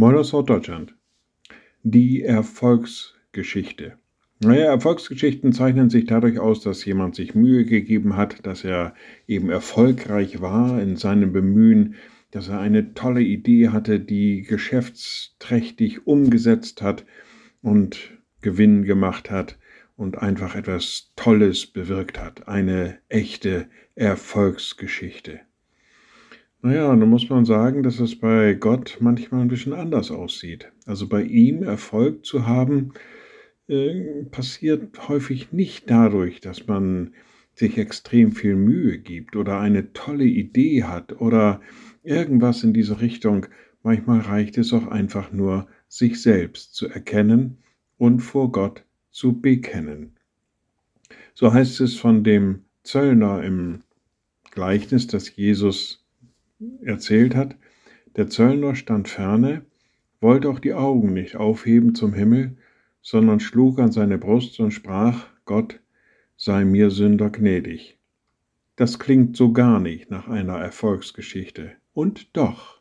Moin aus Deutschland. Die Erfolgsgeschichte. Naja, Erfolgsgeschichten zeichnen sich dadurch aus, dass jemand sich Mühe gegeben hat, dass er eben erfolgreich war in seinem Bemühen, dass er eine tolle Idee hatte, die geschäftsträchtig umgesetzt hat und Gewinn gemacht hat und einfach etwas Tolles bewirkt hat. Eine echte Erfolgsgeschichte. Naja, da muss man sagen, dass es bei Gott manchmal ein bisschen anders aussieht. Also bei ihm Erfolg zu haben, äh, passiert häufig nicht dadurch, dass man sich extrem viel Mühe gibt oder eine tolle Idee hat oder irgendwas in diese Richtung. Manchmal reicht es auch einfach nur, sich selbst zu erkennen und vor Gott zu bekennen. So heißt es von dem Zöllner im Gleichnis, das Jesus erzählt hat, der Zöllner stand ferne, wollte auch die Augen nicht aufheben zum Himmel, sondern schlug an seine Brust und sprach, Gott, sei mir Sünder gnädig. Das klingt so gar nicht nach einer Erfolgsgeschichte. Und doch,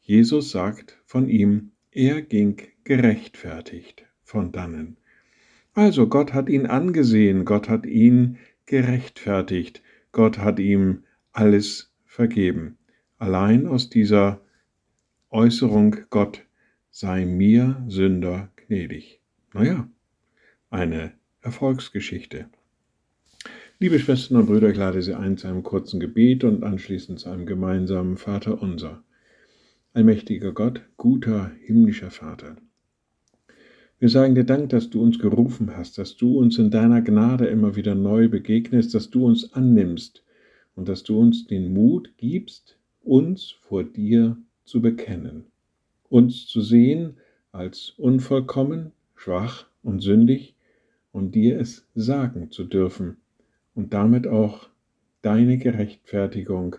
Jesus sagt von ihm, er ging gerechtfertigt von dannen. Also Gott hat ihn angesehen, Gott hat ihn gerechtfertigt, Gott hat ihm alles vergeben allein aus dieser Äußerung Gott sei mir Sünder gnädig. Naja, eine Erfolgsgeschichte. Liebe Schwestern und Brüder, ich lade Sie ein zu einem kurzen Gebet und anschließend zu einem gemeinsamen Vater unser. Allmächtiger Gott, guter himmlischer Vater. Wir sagen dir Dank, dass du uns gerufen hast, dass du uns in deiner Gnade immer wieder neu begegnest, dass du uns annimmst und dass du uns den Mut gibst, uns vor dir zu bekennen, uns zu sehen als unvollkommen, schwach und sündig und dir es sagen zu dürfen und damit auch deine Gerechtfertigung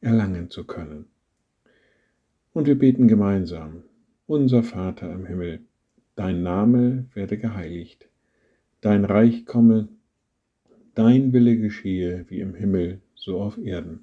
erlangen zu können. Und wir beten gemeinsam, unser Vater im Himmel, dein Name werde geheiligt, dein Reich komme, dein Wille geschehe wie im Himmel, so auf Erden.